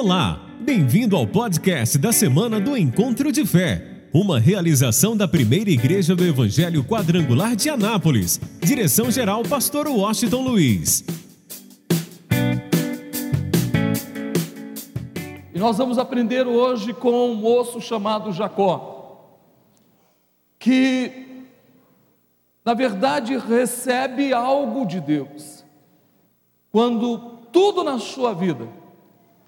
Olá, bem-vindo ao podcast da semana do Encontro de Fé, uma realização da primeira igreja do Evangelho Quadrangular de Anápolis. Direção-geral, Pastor Washington Luiz. E nós vamos aprender hoje com um moço chamado Jacó, que, na verdade, recebe algo de Deus, quando tudo na sua vida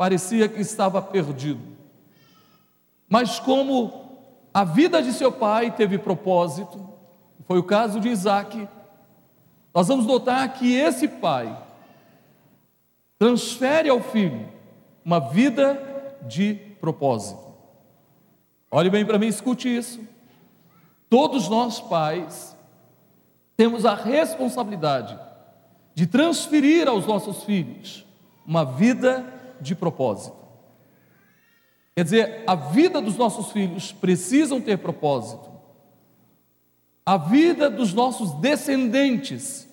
parecia que estava perdido. Mas como a vida de seu pai teve propósito, foi o caso de Isaac, nós vamos notar que esse pai transfere ao filho uma vida de propósito. Olhe bem para mim, escute isso. Todos nós, pais, temos a responsabilidade de transferir aos nossos filhos uma vida de propósito. Quer dizer, a vida dos nossos filhos precisam ter propósito. A vida dos nossos descendentes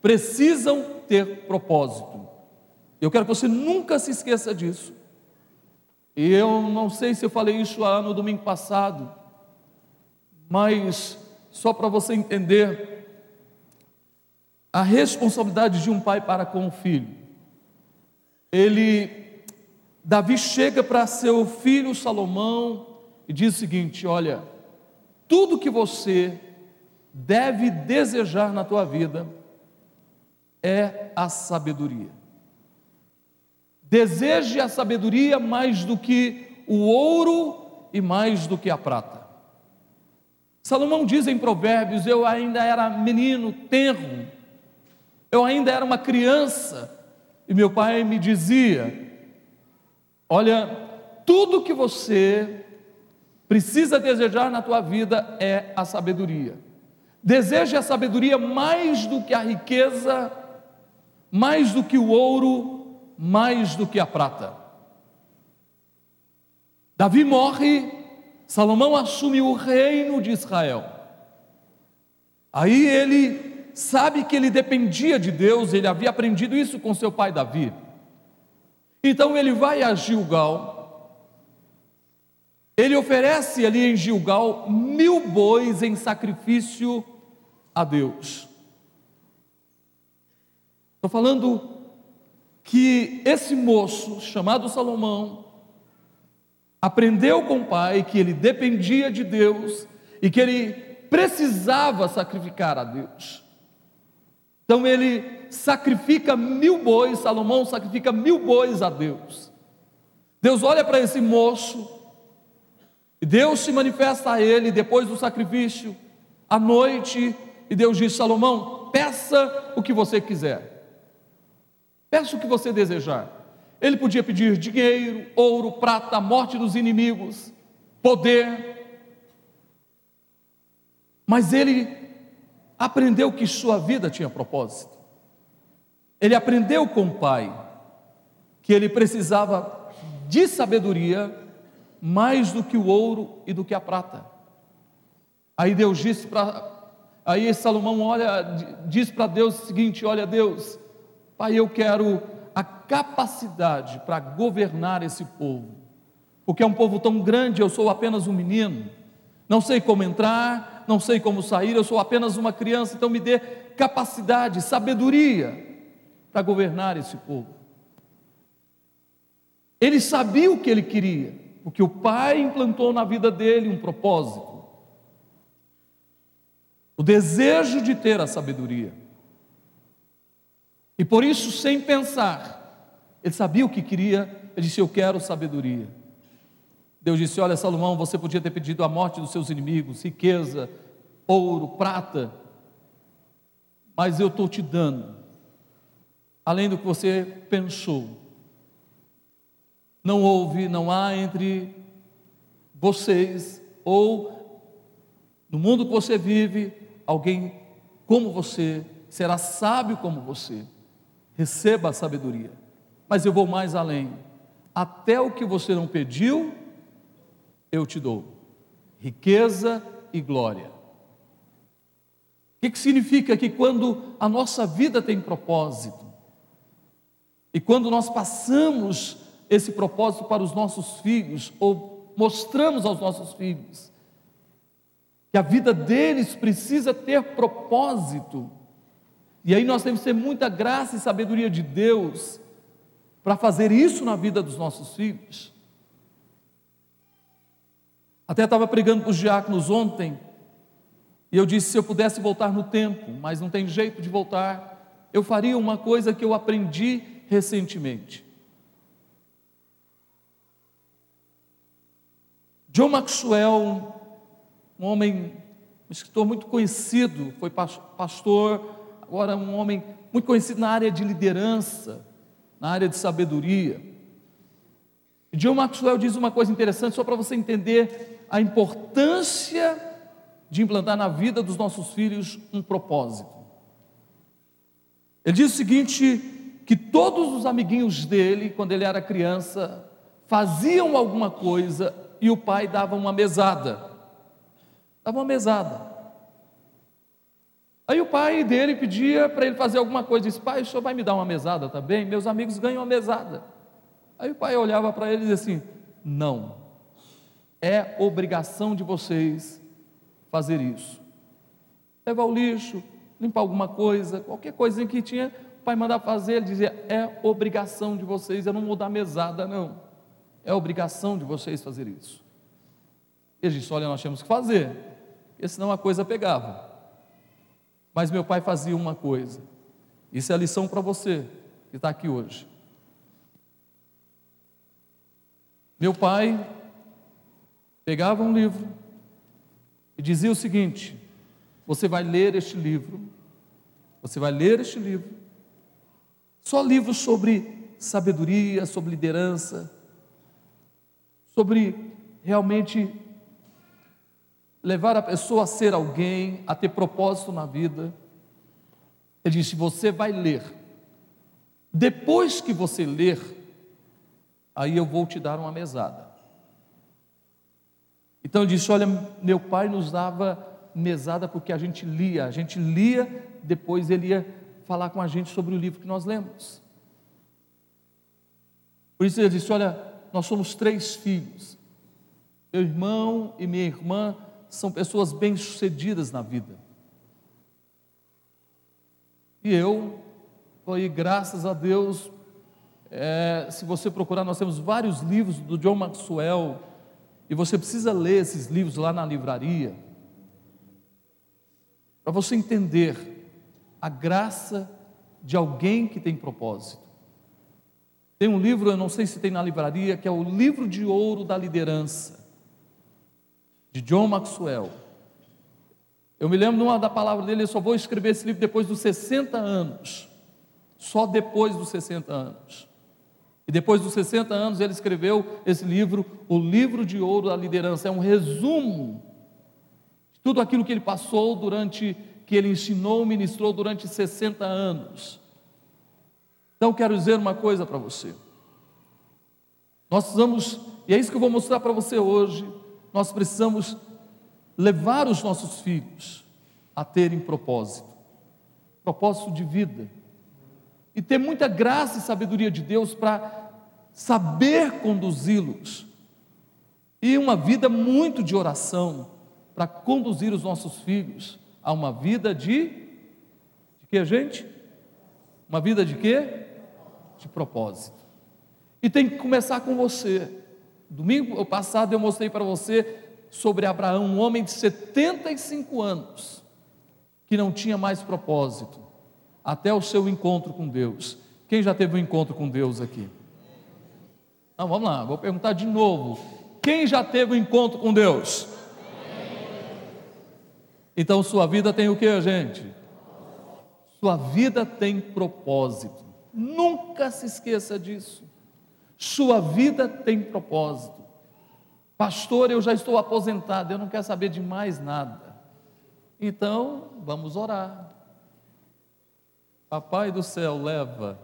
precisam ter propósito. Eu quero que você nunca se esqueça disso. E eu não sei se eu falei isso lá no domingo passado, mas só para você entender a responsabilidade de um pai para com o filho. Ele Davi chega para seu filho Salomão e diz o seguinte: Olha, tudo que você deve desejar na tua vida é a sabedoria. Deseje a sabedoria mais do que o ouro e mais do que a prata. Salomão diz em Provérbios: Eu ainda era menino, tenro, eu ainda era uma criança, e meu pai me dizia: Olha, tudo que você precisa desejar na tua vida é a sabedoria. Deseje a sabedoria mais do que a riqueza, mais do que o ouro, mais do que a prata. Davi morre, Salomão assume o reino de Israel. Aí ele sabe que ele dependia de Deus, ele havia aprendido isso com seu pai Davi. Então ele vai a Gilgal, ele oferece ali em Gilgal mil bois em sacrifício a Deus. Estou falando que esse moço, chamado Salomão, aprendeu com o pai que ele dependia de Deus e que ele precisava sacrificar a Deus. Então ele sacrifica mil bois, Salomão sacrifica mil bois a Deus. Deus olha para esse moço, e Deus se manifesta a ele depois do sacrifício, à noite, e Deus diz: Salomão, peça o que você quiser, peça o que você desejar. Ele podia pedir dinheiro, ouro, prata, morte dos inimigos, poder, mas ele aprendeu que sua vida tinha propósito. Ele aprendeu com o pai que ele precisava de sabedoria mais do que o ouro e do que a prata. Aí Deus disse para aí Salomão olha, diz para Deus o seguinte: olha Deus, pai, eu quero a capacidade para governar esse povo, porque é um povo tão grande, eu sou apenas um menino, não sei como entrar, não sei como sair, eu sou apenas uma criança, então me dê capacidade, sabedoria para governar esse povo. Ele sabia o que ele queria, porque o pai implantou na vida dele um propósito. O desejo de ter a sabedoria. E por isso, sem pensar, ele sabia o que queria, ele disse: Eu quero sabedoria. Deus disse: Olha, Salomão, você podia ter pedido a morte dos seus inimigos, riqueza, ouro, prata, mas eu estou te dando além do que você pensou. Não houve, não há entre vocês ou no mundo que você vive alguém como você, será sábio como você. Receba a sabedoria. Mas eu vou mais além. Até o que você não pediu, eu te dou. Riqueza e glória. O que, que significa que quando a nossa vida tem propósito, e quando nós passamos esse propósito para os nossos filhos, ou mostramos aos nossos filhos, que a vida deles precisa ter propósito. E aí nós temos que ter muita graça e sabedoria de Deus para fazer isso na vida dos nossos filhos. Até estava pregando para os diáconos ontem, e eu disse: se eu pudesse voltar no tempo, mas não tem jeito de voltar, eu faria uma coisa que eu aprendi recentemente. John Maxwell um homem, um escritor muito conhecido, foi pastor, agora um homem muito conhecido na área de liderança, na área de sabedoria. John Maxwell diz uma coisa interessante, só para você entender a importância de implantar na vida dos nossos filhos um propósito. Ele diz o seguinte: que todos os amiguinhos dele, quando ele era criança, faziam alguma coisa e o pai dava uma mesada. Dava uma mesada. Aí o pai dele pedia para ele fazer alguma coisa, disse: Pai, o senhor vai me dar uma mesada também? Meus amigos ganham uma mesada. Aí o pai olhava para ele e dizia assim: Não, é obrigação de vocês fazer isso. Levar o lixo, limpar alguma coisa, qualquer coisinha que tinha, pai mandava fazer, ele dizia: É obrigação de vocês, eu não vou dar mesada, não. É obrigação de vocês fazer isso. Ele disse: Olha, nós temos que fazer porque senão a coisa pegava. Mas meu pai fazia uma coisa, isso é a lição para você que está aqui hoje. Meu pai pegava um livro e dizia o seguinte: você vai ler este livro, você vai ler este livro, só livros sobre sabedoria, sobre liderança, sobre realmente levar a pessoa a ser alguém, a ter propósito na vida. Ele disse: Você vai ler. Depois que você ler, aí eu vou te dar uma mesada. Então ele disse: Olha, meu pai nos dava mesada porque a gente lia, a gente lia, depois ele ia falar com a gente sobre o livro que nós lemos. Por isso ele disse: Olha, nós somos três filhos, meu irmão e minha irmã são pessoas bem-sucedidas na vida. E eu, aí, graças a Deus, é, se você procurar, nós temos vários livros do John Maxwell, e você precisa ler esses livros lá na livraria, para você entender a graça de alguém que tem propósito. Tem um livro, eu não sei se tem na livraria, que é o Livro de Ouro da Liderança de John Maxwell. Eu me lembro uma da palavra dele, eu só vou escrever esse livro depois dos 60 anos. Só depois dos 60 anos. E depois dos 60 anos ele escreveu esse livro, O Livro de Ouro da Liderança. É um resumo de tudo aquilo que ele passou durante, que ele ensinou, ministrou durante 60 anos. Então quero dizer uma coisa para você. Nós vamos, e é isso que eu vou mostrar para você hoje nós precisamos levar os nossos filhos a terem propósito, propósito de vida, e ter muita graça e sabedoria de Deus para saber conduzi-los, e uma vida muito de oração para conduzir os nossos filhos a uma vida de de que gente? Uma vida de quê? De propósito. E tem que começar com você. Domingo passado eu mostrei para você sobre Abraão, um homem de 75 anos, que não tinha mais propósito, até o seu encontro com Deus. Quem já teve um encontro com Deus aqui? Não, vamos lá, vou perguntar de novo. Quem já teve um encontro com Deus? Então sua vida tem o que, gente? Sua vida tem propósito. Nunca se esqueça disso. Sua vida tem propósito. Pastor, eu já estou aposentado, eu não quero saber de mais nada. Então, vamos orar. Papai do céu, leva.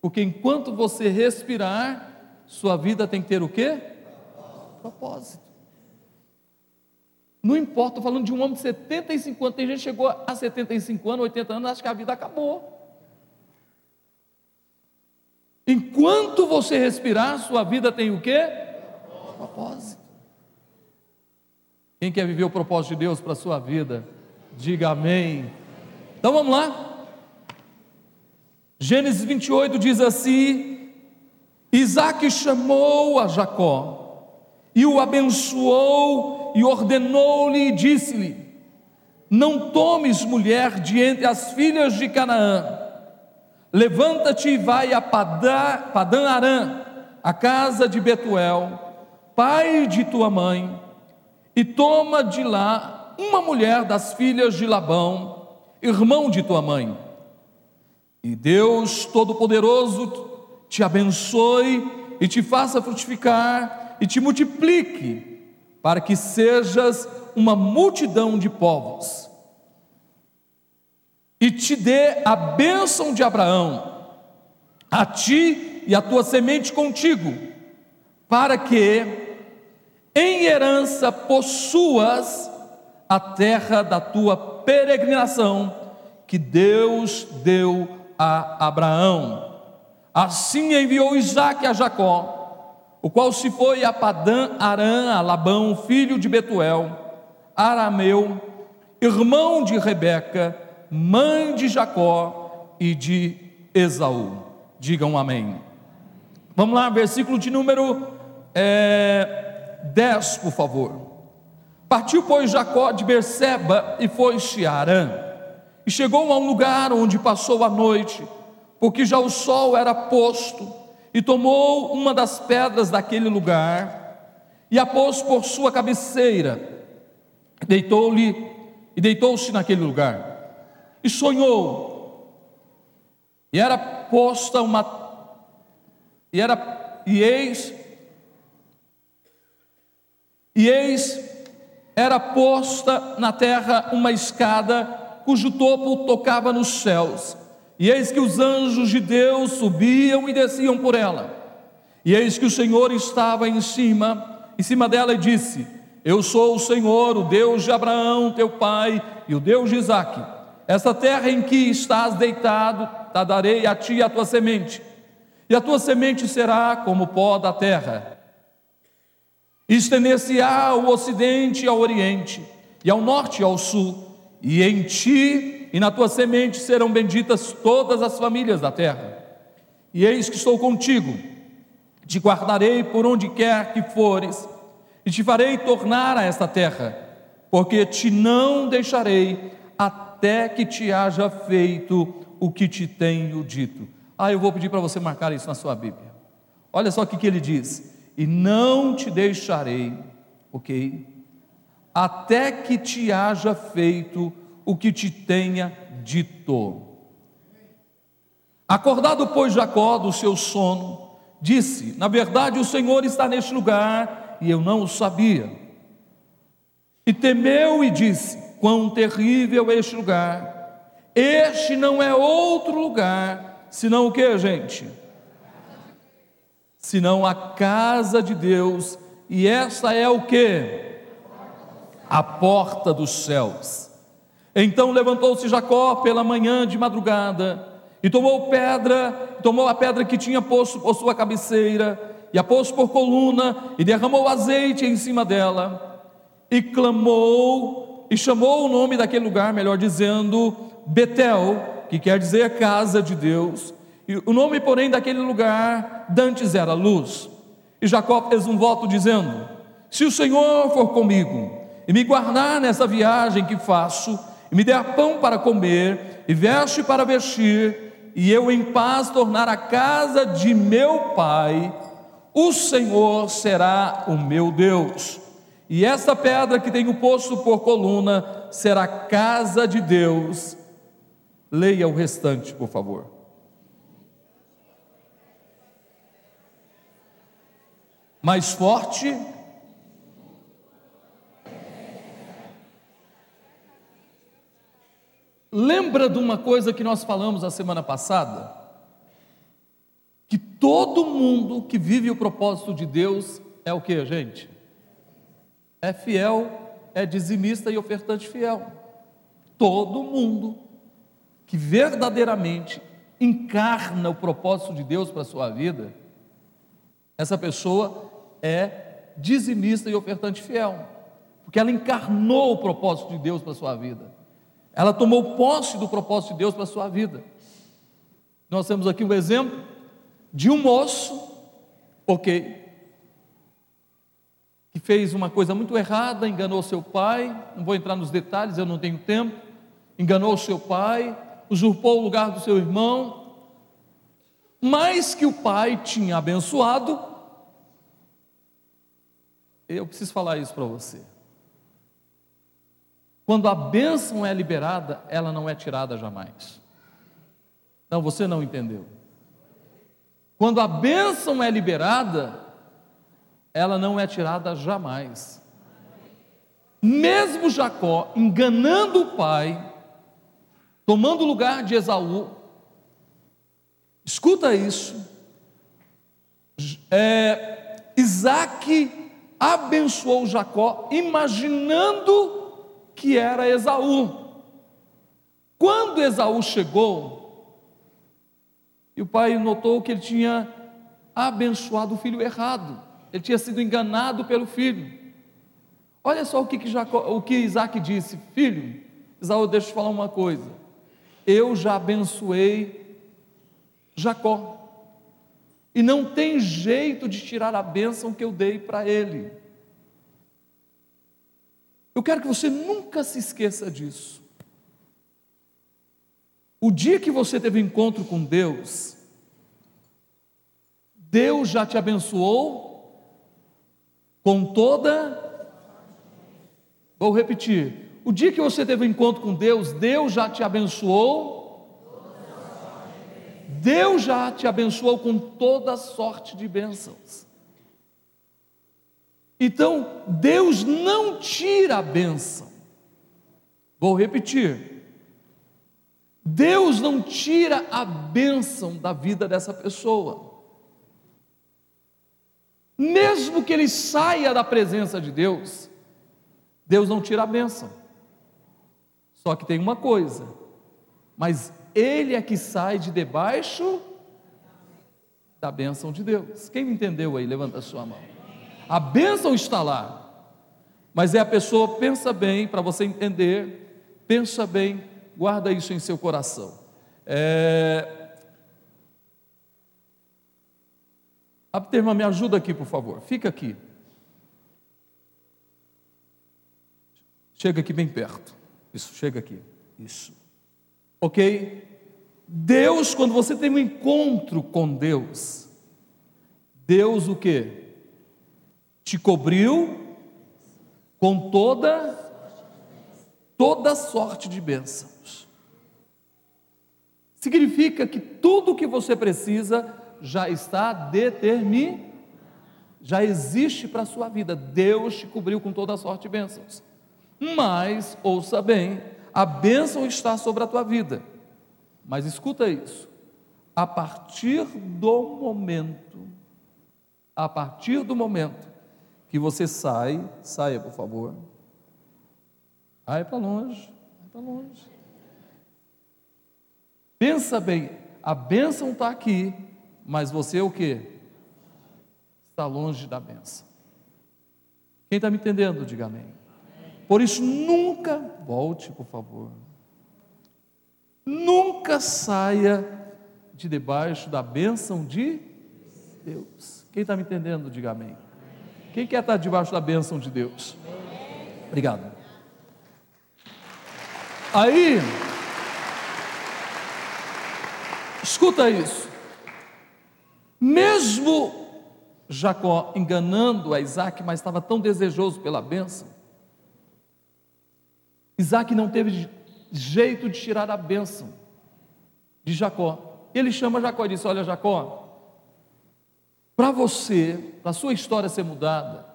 Porque enquanto você respirar, sua vida tem que ter o quê? Propósito. Não importa, estou falando de um homem de 75 anos, tem gente que chegou a 75 anos, 80 anos, acha que a vida acabou. Enquanto você respirar, sua vida tem o quê? Propósito. Quem quer viver o propósito de Deus para a sua vida? Diga amém. Então vamos lá. Gênesis 28 diz assim: Isaac chamou a Jacó e o abençoou e ordenou-lhe e disse-lhe: Não tomes mulher de entre as filhas de Canaã Levanta-te e vai a Padã Arã, a casa de Betuel, pai de tua mãe, e toma de lá uma mulher das filhas de Labão, irmão de tua mãe. E Deus Todo-Poderoso te abençoe e te faça frutificar e te multiplique, para que sejas uma multidão de povos e te dê a bênção de Abraão, a ti e a tua semente contigo, para que em herança possuas a terra da tua peregrinação que Deus deu a Abraão. Assim enviou Isaac a Jacó, o qual se foi a Padã Arã, a Labão, filho de Betuel, arameu, irmão de Rebeca, mãe de Jacó e de Esaú. Digam amém. Vamos lá, versículo de número é, 10, por favor. Partiu, pois, Jacó de Berseba e foi-se a Arã, e chegou a um lugar onde passou a noite, porque já o sol era posto, e tomou uma das pedras daquele lugar, e a pôs por sua cabeceira, deitou-lhe e deitou-se naquele lugar e sonhou. E era posta uma e era e eis e eis era posta na terra uma escada cujo topo tocava nos céus. E eis que os anjos de Deus subiam e desciam por ela. E eis que o Senhor estava em cima, em cima dela e disse: Eu sou o Senhor, o Deus de Abraão, teu pai, e o Deus de Isaque. Essa terra em que estás deitado, a darei a ti e a tua semente, e a tua semente será como o pó da terra. Estender-se-á ao ocidente e ao oriente, e ao norte e ao sul, e em ti e na tua semente serão benditas todas as famílias da terra. E eis que estou contigo, te guardarei por onde quer que fores, e te farei tornar a esta terra, porque te não deixarei até que te haja feito o que te tenho dito. Ah, eu vou pedir para você marcar isso na sua Bíblia. Olha só o que, que ele diz: E não te deixarei, ok? Até que te haja feito o que te tenha dito. Acordado, pois, Jacó do seu sono, disse: Na verdade, o Senhor está neste lugar e eu não o sabia. E temeu e disse: quão terrível é este lugar. Este não é outro lugar, senão o que, gente? Senão a casa de Deus, e essa é o que? A porta dos céus. Então levantou-se Jacó pela manhã de madrugada, e tomou pedra, tomou a pedra que tinha posto por sua cabeceira, e a pôs por coluna, e derramou azeite em cima dela, e clamou e chamou o nome daquele lugar, melhor dizendo, Betel, que quer dizer casa de Deus. E o nome, porém, daquele lugar, dantes era luz. E Jacó fez um voto dizendo: Se o Senhor for comigo e me guardar nessa viagem que faço, e me der pão para comer, e veste para vestir, e eu em paz tornar a casa de meu pai, o Senhor será o meu Deus e essa pedra que tenho posto por coluna será casa de Deus. Leia o restante, por favor. Mais forte. Lembra de uma coisa que nós falamos a semana passada? Que todo mundo que vive o propósito de Deus é o que, gente? é fiel, é dizimista e ofertante fiel. Todo mundo que verdadeiramente encarna o propósito de Deus para a sua vida, essa pessoa é dizimista e ofertante fiel, porque ela encarnou o propósito de Deus para a sua vida, ela tomou posse do propósito de Deus para a sua vida. Nós temos aqui um exemplo de um moço, ok, que fez uma coisa muito errada, enganou seu pai, não vou entrar nos detalhes, eu não tenho tempo, enganou seu pai, usurpou o lugar do seu irmão, mas que o pai tinha abençoado. Eu preciso falar isso para você. Quando a bênção é liberada, ela não é tirada jamais. Não, você não entendeu. Quando a bênção é liberada, ela não é tirada jamais. Mesmo Jacó enganando o pai, tomando o lugar de Esaú, escuta isso, é, Isaac abençoou Jacó, imaginando que era Esaú. Quando Esaú chegou, e o pai notou que ele tinha abençoado o filho errado, ele tinha sido enganado pelo filho. Olha só o que, que, Jacó, o que Isaac disse: Filho, Esaú, deixa eu te falar uma coisa. Eu já abençoei Jacó. E não tem jeito de tirar a bênção que eu dei para ele. Eu quero que você nunca se esqueça disso. O dia que você teve encontro com Deus, Deus já te abençoou com toda. Vou repetir. O dia que você teve encontro com Deus, Deus já te abençoou Deus já te abençoou com toda sorte de bênçãos. Então, Deus não tira a bênção. Vou repetir. Deus não tira a bênção da vida dessa pessoa. Mesmo que ele saia da presença de Deus, Deus não tira a bênção. Só que tem uma coisa, mas ele é que sai de debaixo da bênção de Deus. Quem me entendeu aí? Levanta a sua mão. A bênção está lá, mas é a pessoa, pensa bem, para você entender, pensa bem, guarda isso em seu coração. É... Abterma, me ajuda aqui, por favor. Fica aqui. Chega aqui bem perto. Isso, chega aqui. Isso. Ok? Deus, quando você tem um encontro com Deus, Deus o que? Te cobriu com toda toda sorte de bênçãos. Significa que tudo o que você precisa já está determinado, já existe para a sua vida. Deus te cobriu com toda sorte de bênçãos. Mas, ouça bem, a bênção está sobre a tua vida. Mas escuta isso. A partir do momento, a partir do momento que você sai, saia por favor. Vai para longe, vai para longe. Pensa bem, a bênção está aqui, mas você é o que? Está longe da bênção. Quem está me entendendo, diga amém. Por isso, nunca volte, por favor. Nunca saia de debaixo da bênção de Deus. Quem está me entendendo, diga amém. Quem quer estar debaixo da bênção de Deus? Obrigado. Aí, escuta isso. Mesmo Jacó enganando a Isaac, mas estava tão desejoso pela bênção, Isaac não teve jeito de tirar a bênção de Jacó. Ele chama Jacó e diz: Olha, Jacó, para você, para a sua história ser mudada,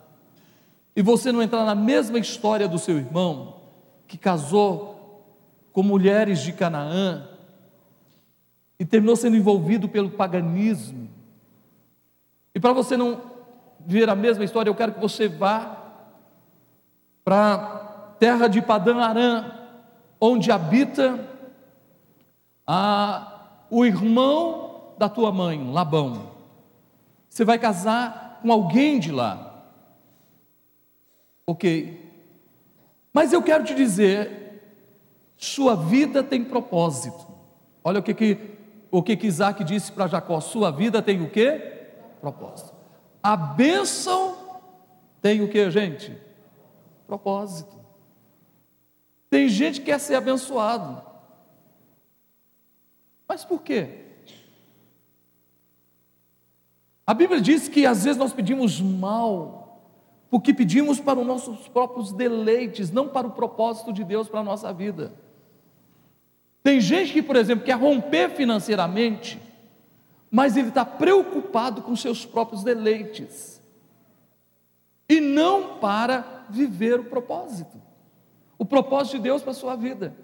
e você não entrar na mesma história do seu irmão, que casou com mulheres de Canaã, e terminou sendo envolvido pelo paganismo, e para você não ver a mesma história, eu quero que você vá para terra de Padã Arã, onde habita a, o irmão da tua mãe, Labão. Você vai casar com alguém de lá. Ok. Mas eu quero te dizer, sua vida tem propósito. Olha o que que, o que, que Isaac disse para Jacó: sua vida tem o que? Propósito. A bênção tem o que, gente? Propósito. Tem gente que quer ser abençoado. Mas por quê? A Bíblia diz que às vezes nós pedimos mal, porque pedimos para os nossos próprios deleites, não para o propósito de Deus para a nossa vida. Tem gente que, por exemplo, quer romper financeiramente, mas ele está preocupado com seus próprios deleites, e não para viver o propósito, o propósito de Deus para a sua vida.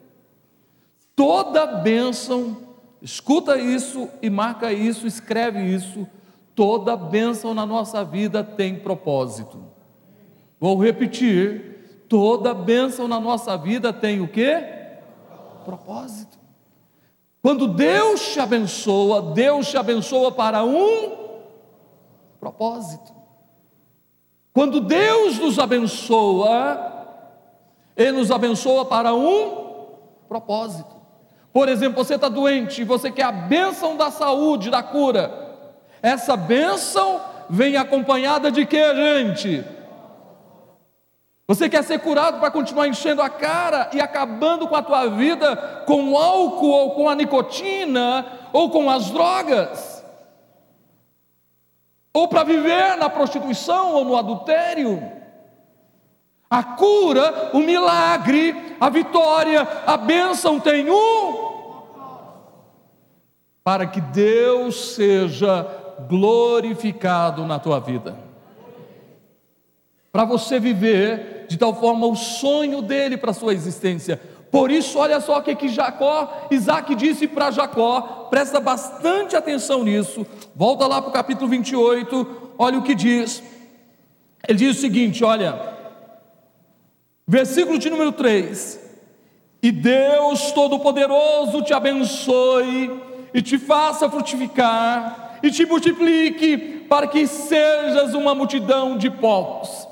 Toda bênção, escuta isso e marca isso, escreve isso Toda bênção na nossa vida tem propósito. Vou repetir: toda bênção na nossa vida tem o que? Propósito. Quando Deus te abençoa, Deus te abençoa para um propósito. Quando Deus nos abençoa, Ele nos abençoa para um propósito. Por exemplo, você está doente e você quer a bênção da saúde, da cura. Essa bênção vem acompanhada de que, gente? Você quer ser curado para continuar enchendo a cara e acabando com a tua vida com o álcool ou com a nicotina ou com as drogas? Ou para viver na prostituição ou no adultério? A cura, o milagre, a vitória, a bênção tem um para que Deus seja glorificado na tua vida. Para você viver de tal forma o sonho dele para a sua existência. Por isso, olha só o que, que Jacó, Isaac disse para Jacó, presta bastante atenção nisso. Volta lá para o capítulo 28, olha o que diz. Ele diz o seguinte: olha, versículo de número 3: E Deus Todo-Poderoso te abençoe e te faça frutificar e te multiplique, para que sejas uma multidão de povos,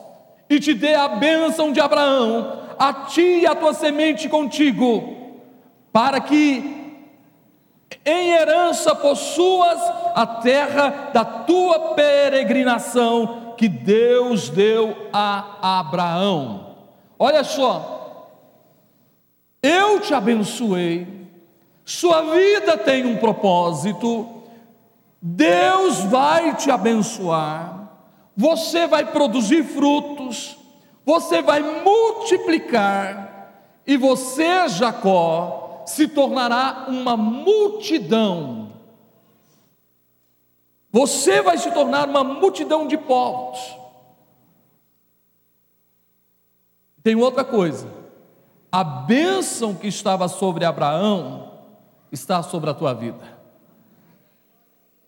e te dê a bênção de Abraão, a ti e a tua semente contigo, para que em herança possuas a terra da tua peregrinação que Deus deu a Abraão. Olha só, eu te abençoei, sua vida tem um propósito, Deus vai te abençoar, você vai produzir frutos, você vai multiplicar, e você, Jacó, se tornará uma multidão. Você vai se tornar uma multidão de povos. Tem outra coisa, a bênção que estava sobre Abraão está sobre a tua vida.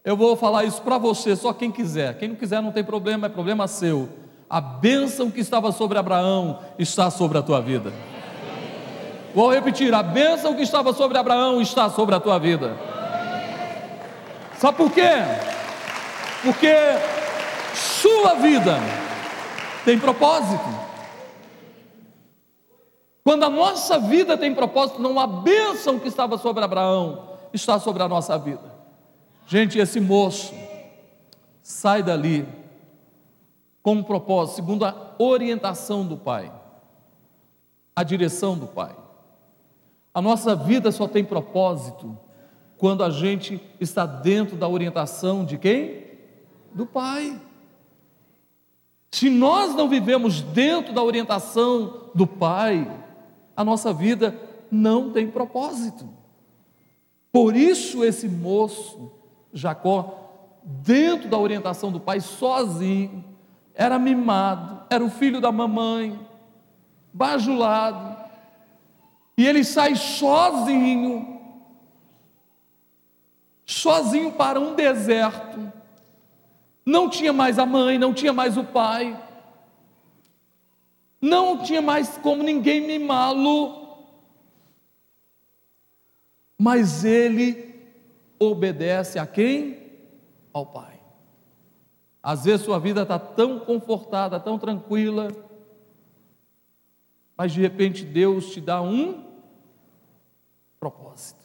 Eu vou falar isso para você, só quem quiser. Quem não quiser não tem problema, é problema seu. A bênção que estava sobre Abraão está sobre a tua vida. Vou repetir: a bênção que estava sobre Abraão está sobre a tua vida. Sabe por quê? Porque sua vida tem propósito. Quando a nossa vida tem propósito, não a bênção que estava sobre Abraão está sobre a nossa vida. Gente, esse moço sai dali com um propósito, segundo a orientação do Pai, a direção do Pai. A nossa vida só tem propósito quando a gente está dentro da orientação de quem? Do Pai. Se nós não vivemos dentro da orientação do Pai, a nossa vida não tem propósito. Por isso esse moço Jacó, dentro da orientação do pai, sozinho, era mimado, era o filho da mamãe, bajulado, e ele sai sozinho, sozinho para um deserto, não tinha mais a mãe, não tinha mais o pai, não tinha mais como ninguém mimá-lo, mas ele obedece a quem? Ao Pai. Às vezes sua vida está tão confortada, tão tranquila, mas de repente Deus te dá um propósito.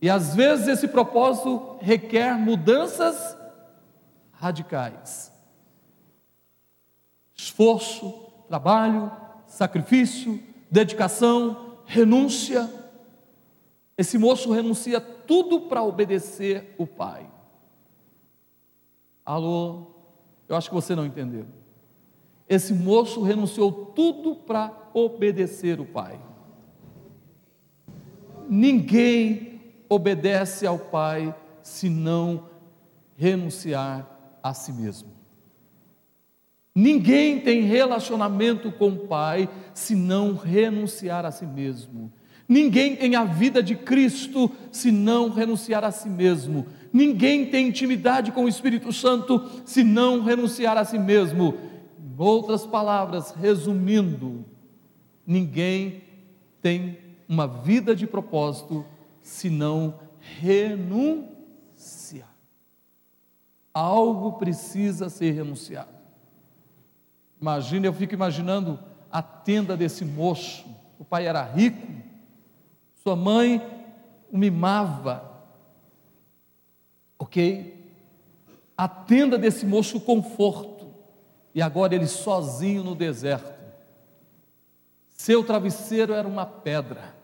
E às vezes esse propósito requer mudanças radicais. Esforço, trabalho, sacrifício, dedicação, renúncia. Esse moço renuncia tudo para obedecer o pai. Alô, eu acho que você não entendeu. Esse moço renunciou tudo para obedecer o pai. Ninguém obedece ao pai se não renunciar a si mesmo. Ninguém tem relacionamento com o Pai se não renunciar a si mesmo. Ninguém tem a vida de Cristo se não renunciar a si mesmo. Ninguém tem intimidade com o Espírito Santo se não renunciar a si mesmo. Em outras palavras, resumindo, ninguém tem uma vida de propósito se não renunciar. Algo precisa ser renunciado. Imagina, eu fico imaginando a tenda desse moço. O pai era rico, sua mãe o mimava, ok? A tenda desse moço, o conforto, e agora ele sozinho no deserto. Seu travesseiro era uma pedra.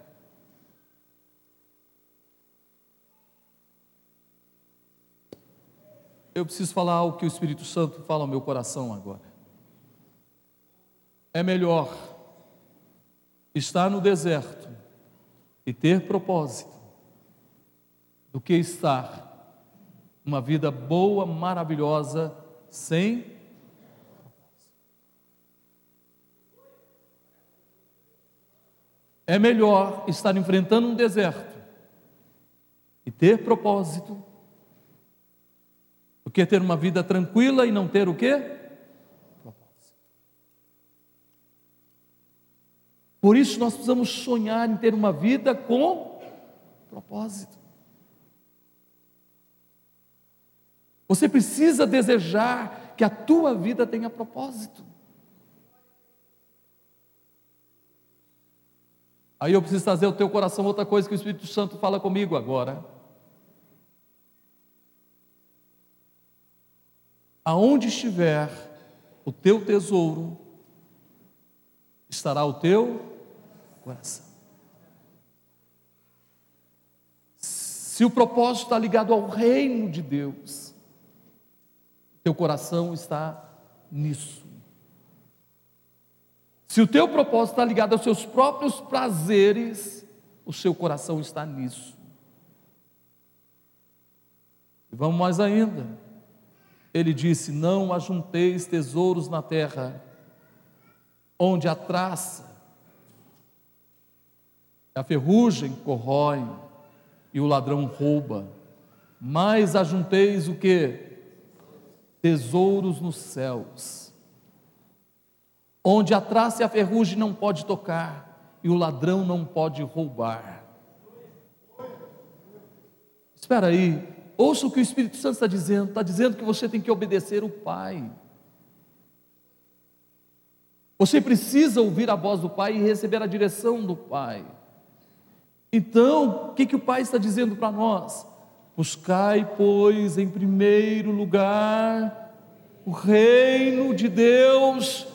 Eu preciso falar algo que o Espírito Santo fala ao meu coração agora. É melhor estar no deserto e ter propósito do que estar uma vida boa, maravilhosa, sem. É melhor estar enfrentando um deserto e ter propósito do que ter uma vida tranquila e não ter o quê? Por isso nós precisamos sonhar em ter uma vida com propósito. Você precisa desejar que a tua vida tenha propósito. Aí eu preciso trazer ao teu coração outra coisa que o Espírito Santo fala comigo agora. Aonde estiver o teu tesouro, estará o teu coração. Se o propósito está ligado ao reino de Deus, teu coração está nisso. Se o teu propósito está ligado aos seus próprios prazeres, o seu coração está nisso. E vamos mais ainda. Ele disse: Não ajunteis tesouros na terra, onde a traça a ferrugem corrói e o ladrão rouba, mas ajunteis o que? Tesouros nos céus, onde a traça e a ferrugem não pode tocar e o ladrão não pode roubar. Espera aí, ouça o que o Espírito Santo está dizendo, está dizendo que você tem que obedecer o Pai. Você precisa ouvir a voz do Pai e receber a direção do Pai. Então, o que, que o Pai está dizendo para nós? Buscai, pois, em primeiro lugar o reino de Deus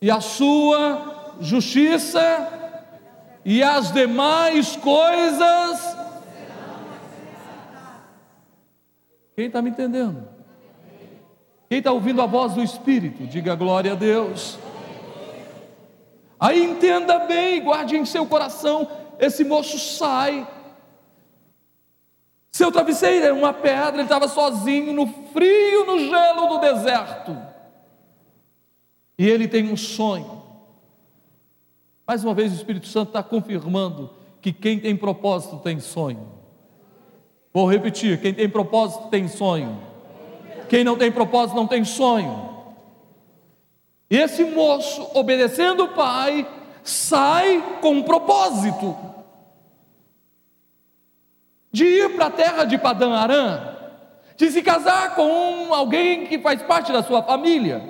e a sua justiça, e as demais coisas. Quem está me entendendo? Quem está ouvindo a voz do Espírito, diga glória a Deus. Aí entenda bem, guarde em seu coração esse moço sai. Seu travesseiro era uma pedra, ele estava sozinho no frio, no gelo do deserto. E ele tem um sonho. Mais uma vez o Espírito Santo está confirmando que quem tem propósito tem sonho. Vou repetir: quem tem propósito tem sonho. Quem não tem propósito não tem sonho. E esse moço, obedecendo o pai, sai com um propósito. de ir para a terra de Padã Arã, de se casar com alguém que faz parte da sua família,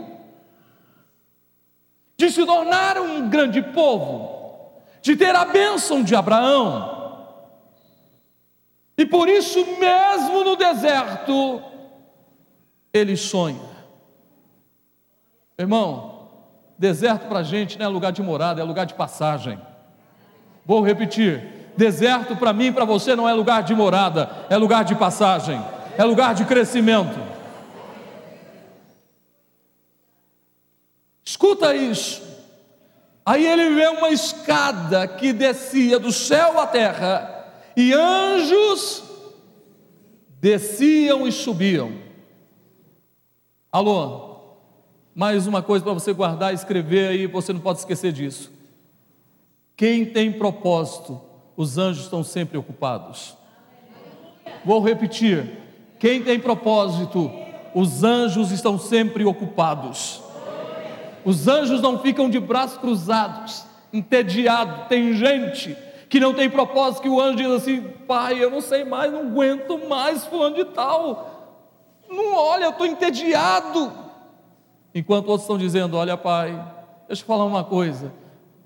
de se tornar um grande povo, de ter a bênção de Abraão. E por isso, mesmo no deserto, ele sonha. Irmão, deserto para a gente não é lugar de morada, é lugar de passagem. Vou repetir: Deserto para mim e para você não é lugar de morada, é lugar de passagem, é lugar de crescimento. Escuta isso. Aí ele vê uma escada que descia do céu à terra, e anjos desciam e subiam. Alô, mais uma coisa para você guardar escrever aí, você não pode esquecer disso. Quem tem propósito os anjos estão sempre ocupados. Vou repetir: quem tem propósito, os anjos estão sempre ocupados. Os anjos não ficam de braços cruzados, entediados. Tem gente que não tem propósito, que o anjo diz assim: Pai, eu não sei mais, não aguento mais, fulano de tal. Não olha, eu estou entediado. Enquanto outros estão dizendo: Olha, Pai, deixa eu falar uma coisa,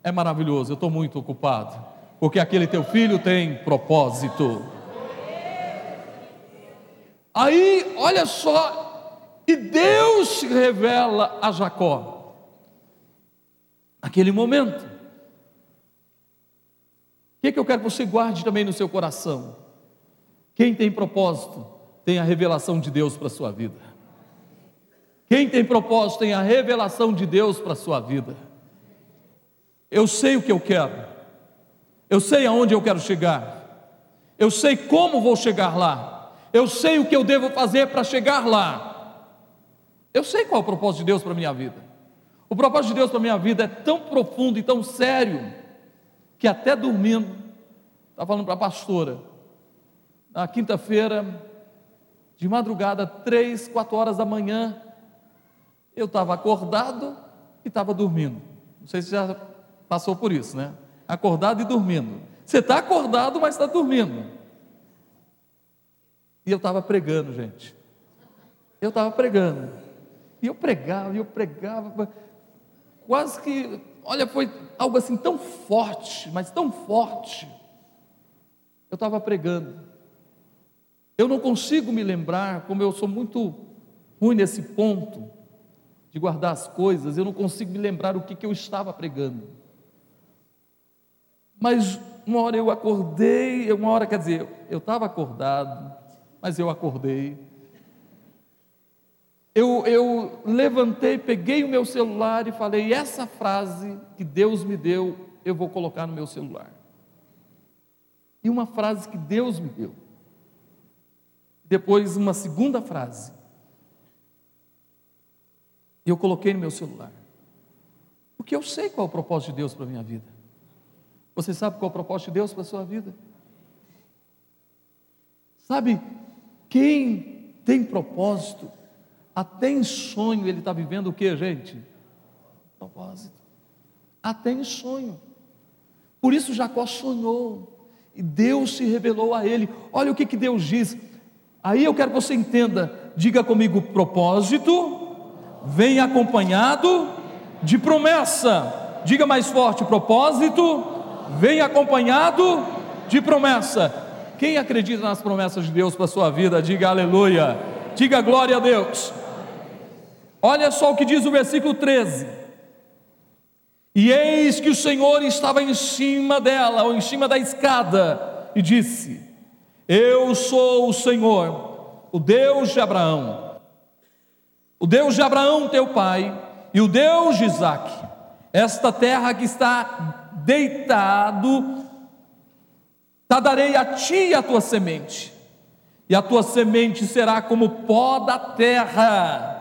é maravilhoso, eu estou muito ocupado porque aquele teu filho tem propósito. Aí, olha só, e Deus se revela a Jacó, naquele momento. O que, que eu quero que você guarde também no seu coração? Quem tem propósito tem a revelação de Deus para a sua vida. Quem tem propósito tem a revelação de Deus para a sua vida. Eu sei o que eu quero. Eu sei aonde eu quero chegar. Eu sei como vou chegar lá. Eu sei o que eu devo fazer para chegar lá. Eu sei qual é o propósito de Deus para a minha vida. O propósito de Deus para a minha vida é tão profundo e tão sério que até dormindo, estava falando para a pastora, na quinta-feira, de madrugada, três, quatro horas da manhã, eu estava acordado e estava dormindo. Não sei se já passou por isso, né? acordado e dormindo. Você está acordado, mas está dormindo. E eu estava pregando, gente. Eu estava pregando. E eu pregava, e eu pregava. Quase que, olha, foi algo assim tão forte, mas tão forte. Eu estava pregando. Eu não consigo me lembrar, como eu sou muito ruim nesse ponto de guardar as coisas, eu não consigo me lembrar o que, que eu estava pregando. Mas uma hora eu acordei, uma hora, quer dizer, eu estava acordado, mas eu acordei. Eu, eu levantei, peguei o meu celular e falei: essa frase que Deus me deu, eu vou colocar no meu celular. E uma frase que Deus me deu. Depois, uma segunda frase. Eu coloquei no meu celular. Porque eu sei qual é o propósito de Deus para a minha vida. Você sabe qual é o propósito de Deus para a sua vida? Sabe, quem tem propósito, até em sonho ele está vivendo o que, gente? Propósito. Até em sonho. Por isso Jacó sonhou. E Deus se revelou a ele. Olha o que, que Deus diz. Aí eu quero que você entenda. Diga comigo: propósito vem acompanhado de promessa. Diga mais forte: propósito vem acompanhado de promessa. Quem acredita nas promessas de Deus para a sua vida, diga aleluia, diga glória a Deus. Olha só o que diz o versículo 13: E eis que o Senhor estava em cima dela, ou em cima da escada, e disse: Eu sou o Senhor, o Deus de Abraão, o Deus de Abraão, teu pai, e o Deus de Isaac. Esta terra que está deitado, darei a ti a tua semente, e a tua semente será como pó da terra,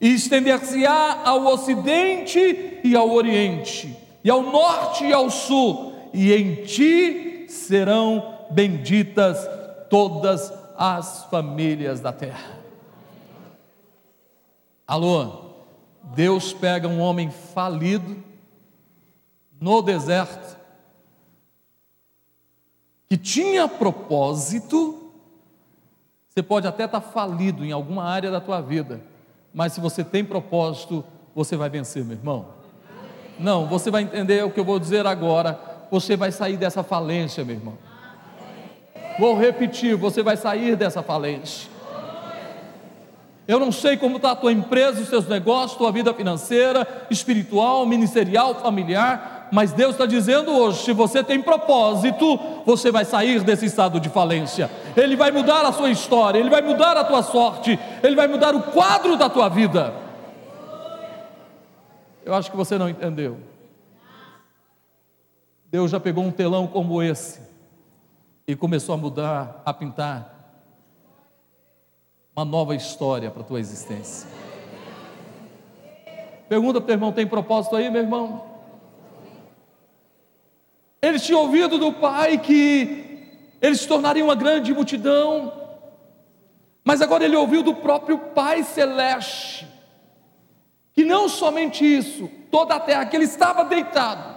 e estender-se-á ao ocidente e ao oriente, e ao norte e ao sul, e em ti serão benditas todas as famílias da terra. Alô, Deus pega um homem falido, no deserto, que tinha propósito, você pode até estar falido em alguma área da tua vida, mas se você tem propósito, você vai vencer, meu irmão. Não, você vai entender o que eu vou dizer agora. Você vai sair dessa falência, meu irmão. Vou repetir: você vai sair dessa falência. Eu não sei como está a tua empresa, os teus negócios, tua vida financeira, espiritual, ministerial, familiar, mas Deus está dizendo hoje: se você tem propósito, você vai sair desse estado de falência. Ele vai mudar a sua história, ele vai mudar a tua sorte, ele vai mudar o quadro da tua vida. Eu acho que você não entendeu. Deus já pegou um telão como esse e começou a mudar, a pintar uma nova história para a tua existência. Pergunta para o irmão: tem propósito aí, meu irmão? Eles tinham ouvido do Pai que eles se tornariam uma grande multidão, mas agora ele ouviu do próprio Pai Celeste, que não somente isso, toda a terra que ele estava deitado,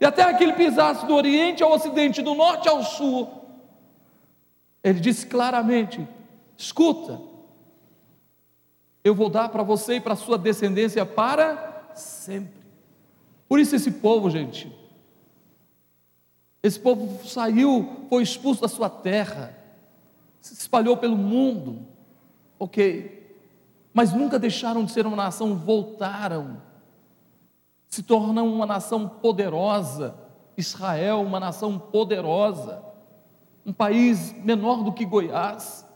e a terra que ele pisasse do Oriente ao Ocidente, do Norte ao Sul, ele disse claramente: Escuta, eu vou dar para você e para a sua descendência para sempre. Por isso, esse povo, gente, esse povo saiu, foi expulso da sua terra, se espalhou pelo mundo, ok, mas nunca deixaram de ser uma nação, voltaram, se tornam uma nação poderosa. Israel, uma nação poderosa, um país menor do que Goiás,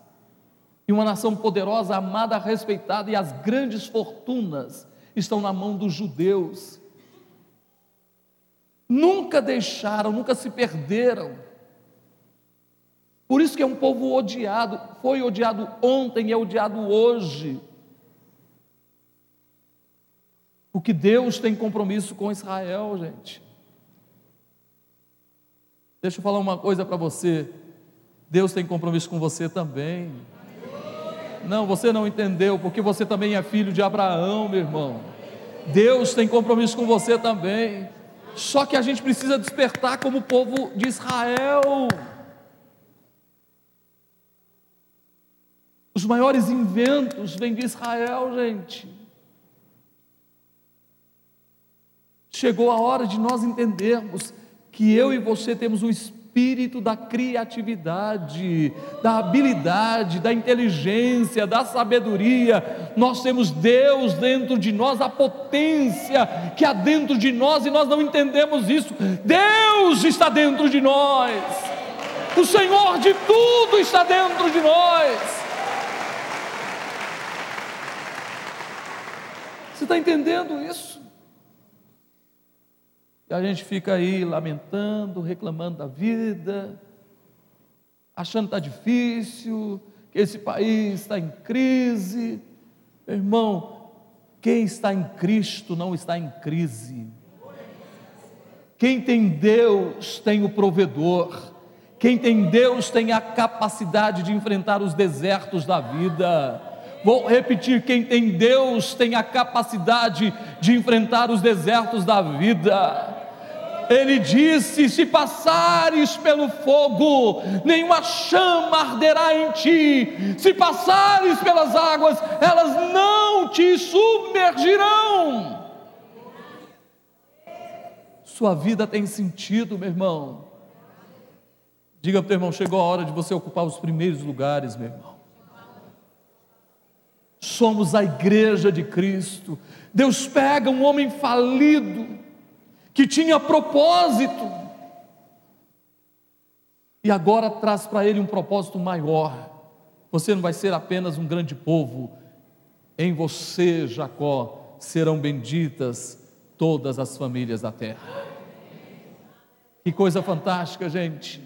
e uma nação poderosa, amada, respeitada, e as grandes fortunas estão na mão dos judeus. Nunca deixaram, nunca se perderam. Por isso que é um povo odiado, foi odiado ontem e é odiado hoje. Porque Deus tem compromisso com Israel, gente. Deixa eu falar uma coisa para você. Deus tem compromisso com você também. Não, você não entendeu, porque você também é filho de Abraão, meu irmão. Deus tem compromisso com você também. Só que a gente precisa despertar como povo de Israel. Os maiores inventos vêm de Israel, gente. Chegou a hora de nós entendermos que eu e você temos espírito espírito da criatividade, da habilidade, da inteligência, da sabedoria. Nós temos Deus dentro de nós, a potência que há dentro de nós e nós não entendemos isso. Deus está dentro de nós. O Senhor de tudo está dentro de nós. Você está entendendo isso? E a gente fica aí lamentando, reclamando da vida, achando que está difícil, que esse país está em crise. Meu irmão, quem está em Cristo não está em crise. Quem tem Deus tem o provedor. Quem tem Deus tem a capacidade de enfrentar os desertos da vida. Vou repetir: quem tem Deus tem a capacidade de enfrentar os desertos da vida. Ele disse: Se passares pelo fogo, nenhuma chama arderá em ti. Se passares pelas águas, elas não te submergirão. Sua vida tem sentido, meu irmão. Diga para o teu irmão: chegou a hora de você ocupar os primeiros lugares, meu irmão. Somos a igreja de Cristo. Deus pega um homem falido, que tinha propósito, e agora traz para ele um propósito maior. Você não vai ser apenas um grande povo, em você, Jacó, serão benditas todas as famílias da terra. Que coisa fantástica, gente.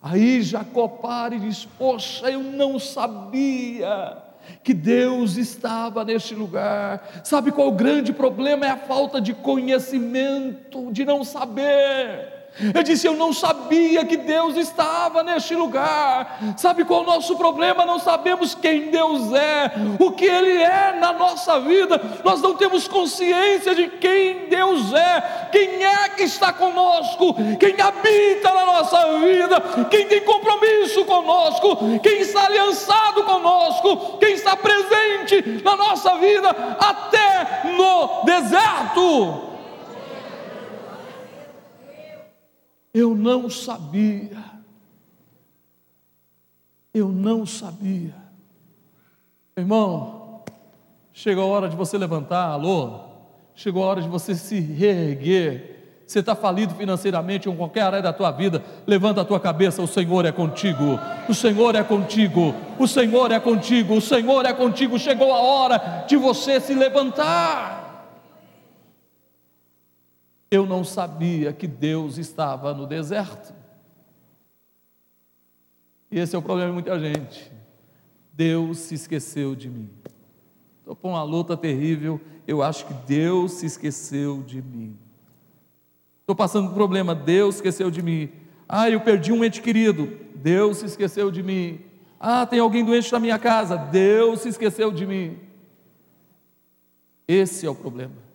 Aí Jacó para e diz: Poxa, eu não sabia que Deus estava neste lugar. Sabe qual o grande problema? É a falta de conhecimento, de não saber. Eu disse: Eu não sabia que Deus estava neste lugar. Sabe qual é o nosso problema? Não sabemos quem Deus é, o que Ele é na nossa vida. Nós não temos consciência de quem Deus é, quem é que está conosco, quem habita na nossa vida, quem tem compromisso conosco, quem está aliançado conosco, quem está presente na nossa vida, até no deserto. Eu não sabia. Eu não sabia. Irmão, chegou a hora de você levantar, alô? Chegou a hora de você se reerguer. Você está falido financeiramente ou em qualquer área da tua vida, levanta a tua cabeça, o Senhor é contigo, o Senhor é contigo, o Senhor é contigo, o Senhor é contigo. Chegou a hora de você se levantar. Eu não sabia que Deus estava no deserto. E esse é o problema de muita gente. Deus se esqueceu de mim. Estou com uma luta terrível. Eu acho que Deus se esqueceu de mim. Estou passando um problema. Deus esqueceu de mim. Ah, eu perdi um ente querido. Deus se esqueceu de mim. Ah, tem alguém doente na minha casa. Deus se esqueceu de mim. Esse é o problema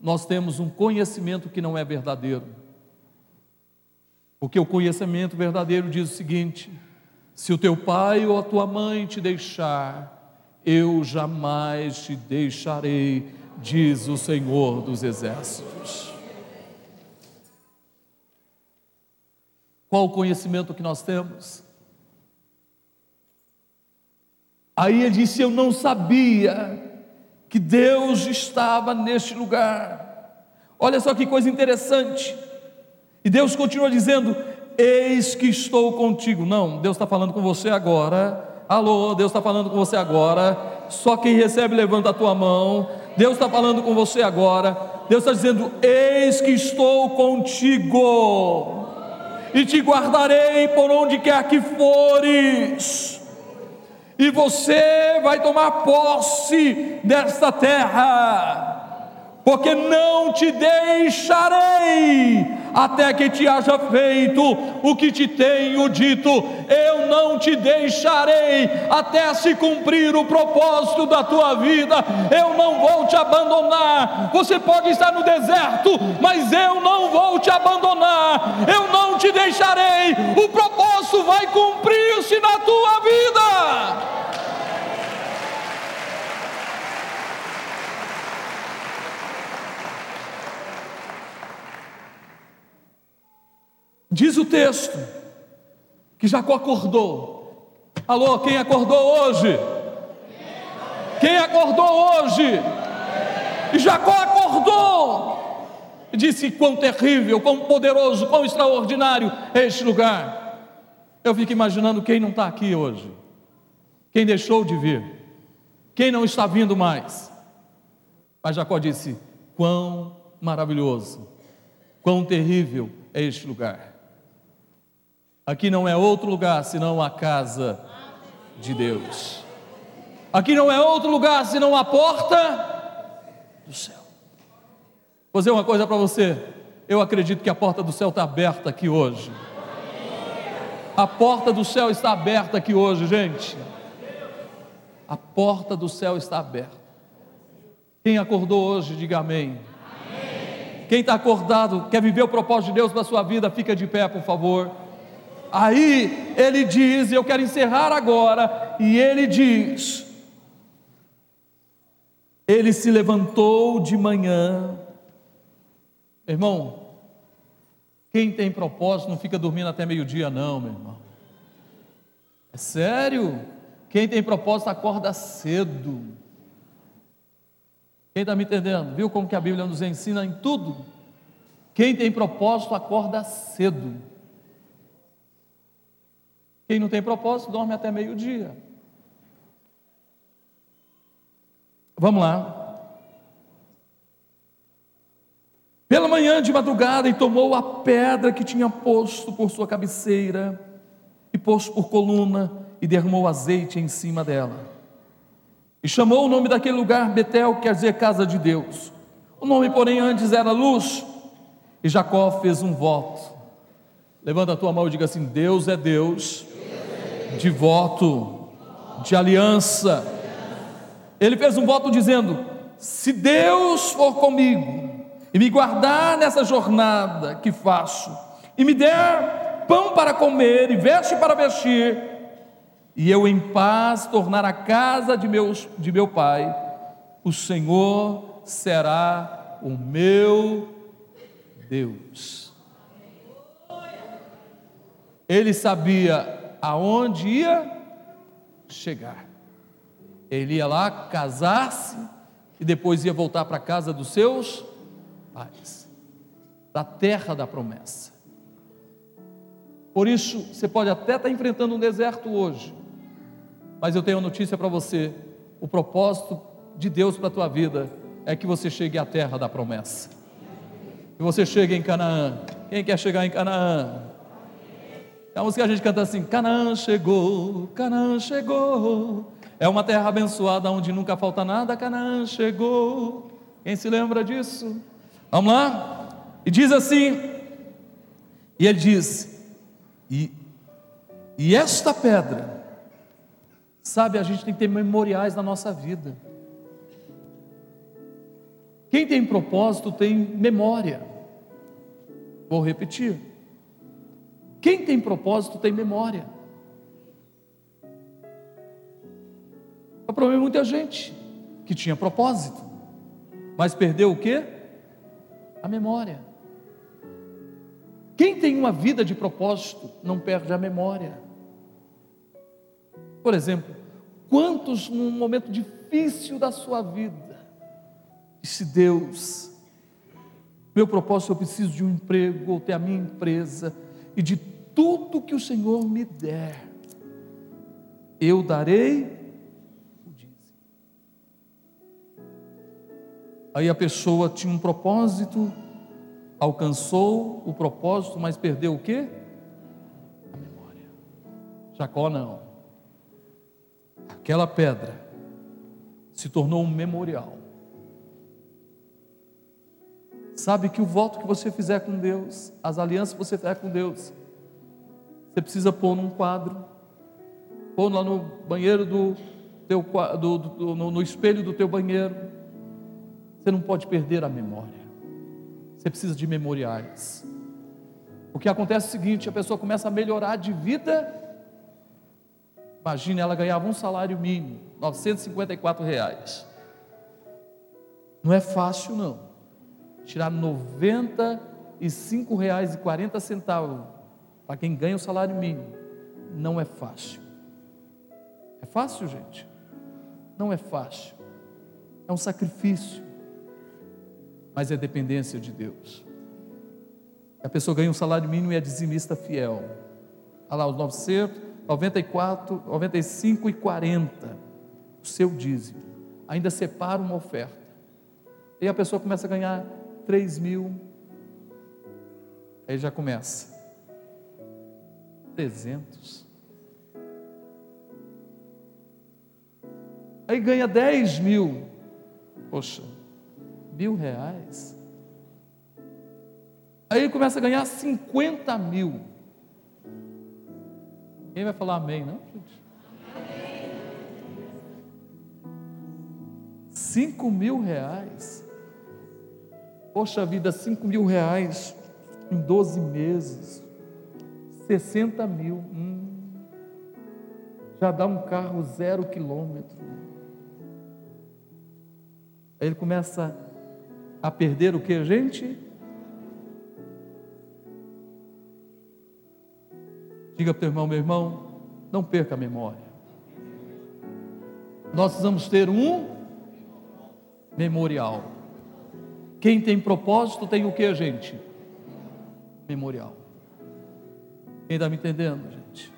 nós temos um conhecimento que não é verdadeiro. Porque o conhecimento verdadeiro diz o seguinte: se o teu pai ou a tua mãe te deixar, eu jamais te deixarei, diz o Senhor dos Exércitos. Qual o conhecimento que nós temos? Aí ele disse: Eu não sabia que Deus estava neste lugar. Olha só que coisa interessante. E Deus continua dizendo: Eis que estou contigo. Não, Deus está falando com você agora. Alô, Deus está falando com você agora. Só quem recebe, levanta a tua mão. Deus está falando com você agora. Deus está dizendo: Eis que estou contigo, e te guardarei por onde quer que fores e você vai tomar posse desta terra, porque não te deixarei até que te haja feito o que te tenho dito. Eu não te deixarei até se cumprir o propósito da tua vida. Eu não vou te abandonar. Você pode estar no deserto, mas eu não vou te abandonar. Eu não te deixarei. O propósito vai cumprir-se na tua vida. Diz o texto que Jacó acordou. Alô, quem acordou hoje? Quem acordou hoje? E Jacó acordou. E disse: Quão terrível, quão poderoso, quão extraordinário é este lugar. Eu fico imaginando quem não está aqui hoje, quem deixou de vir, quem não está vindo mais. Mas Jacó disse: Quão maravilhoso, quão terrível é este lugar. Aqui não é outro lugar senão a casa de Deus. Aqui não é outro lugar senão a porta do céu. Vou dizer uma coisa para você. Eu acredito que a porta do céu está aberta aqui hoje. A porta do céu está aberta aqui hoje, gente. A porta do céu está aberta. Quem acordou hoje, diga amém. amém. Quem está acordado, quer viver o propósito de Deus para a sua vida, fica de pé, por favor. Aí ele diz, eu quero encerrar agora, e ele diz: Ele se levantou de manhã, irmão. Quem tem propósito não fica dormindo até meio-dia, não, meu irmão. É sério? Quem tem propósito acorda cedo. Quem está me entendendo? Viu como que a Bíblia nos ensina em tudo? Quem tem propósito acorda cedo. Quem não tem propósito dorme até meio-dia. Vamos lá. Pela manhã de madrugada, e tomou a pedra que tinha posto por sua cabeceira, e pôs por coluna, e derramou azeite em cima dela. E chamou o nome daquele lugar Betel, quer dizer casa de Deus. O nome, porém, antes era luz. E Jacó fez um voto Levanta a tua mão e diga assim: Deus é Deus de voto, de aliança. Ele fez um voto dizendo: Se Deus for comigo e me guardar nessa jornada que faço, e me der pão para comer e veste para vestir, e eu em paz tornar a casa de, meus, de meu pai, o Senhor será o meu Deus. Ele sabia aonde ia chegar. Ele ia lá casar-se e depois ia voltar para a casa dos seus pais, da terra da promessa. Por isso, você pode até estar enfrentando um deserto hoje, mas eu tenho uma notícia para você: o propósito de Deus para a tua vida é que você chegue à terra da promessa, que você chegue em Canaã. Quem quer chegar em Canaã? A música a gente canta assim: Canaã chegou, Canaã chegou. É uma terra abençoada onde nunca falta nada. Canaã chegou. Quem se lembra disso? Vamos lá? E diz assim: E ele diz: E, e esta pedra, sabe, a gente tem que ter memoriais na nossa vida. Quem tem propósito tem memória. Vou repetir. Quem tem propósito tem memória. O problema é muita gente que tinha propósito, mas perdeu o quê? A memória. Quem tem uma vida de propósito não perde a memória. Por exemplo, quantos num momento difícil da sua vida disse Deus, meu propósito eu preciso de um emprego ou ter a minha empresa e de tudo que o Senhor me der, eu darei o dízimo. Aí a pessoa tinha um propósito, alcançou o propósito, mas perdeu o quê? A memória. Jacó não. Aquela pedra se tornou um memorial. Sabe que o voto que você fizer com Deus, as alianças que você fizer com Deus, você precisa pôr num quadro, pôr lá no banheiro do teu do, do, no, no espelho do teu banheiro. Você não pode perder a memória. Você precisa de memoriais. O que acontece é o seguinte: a pessoa começa a melhorar de vida. Imagine, ela ganhava um salário mínimo, 954 reais. Não é fácil, não. Tirar 95 reais e 40 centavos para quem ganha o salário mínimo, não é fácil. É fácil, gente? Não é fácil. É um sacrifício, mas é dependência de Deus. A pessoa ganha um salário mínimo e é dizimista fiel. Olha lá, os 900, 94, 95 e 40, o seu dízimo. Ainda separa uma oferta. E a pessoa começa a ganhar 3 mil. Aí já começa. 300. Aí ganha 10 mil. Poxa, mil reais. Aí ele começa a ganhar 50 mil. Quem vai falar amém, não, gente? Cinco mil reais. Poxa vida, 5 mil reais em 12 meses. 60 mil. Hum, já dá um carro zero quilômetro. Aí ele começa a perder o que, gente? Diga para o teu irmão, meu irmão, não perca a memória. Nós precisamos ter um memorial. Quem tem propósito tem o que, gente? Memorial. Quem está me entendendo, gente?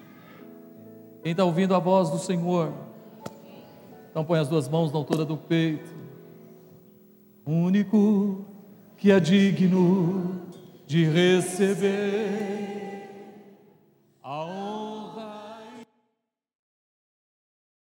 Quem está ouvindo a voz do Senhor? Então põe as duas mãos na altura do peito. Único que é digno de receber Aonde?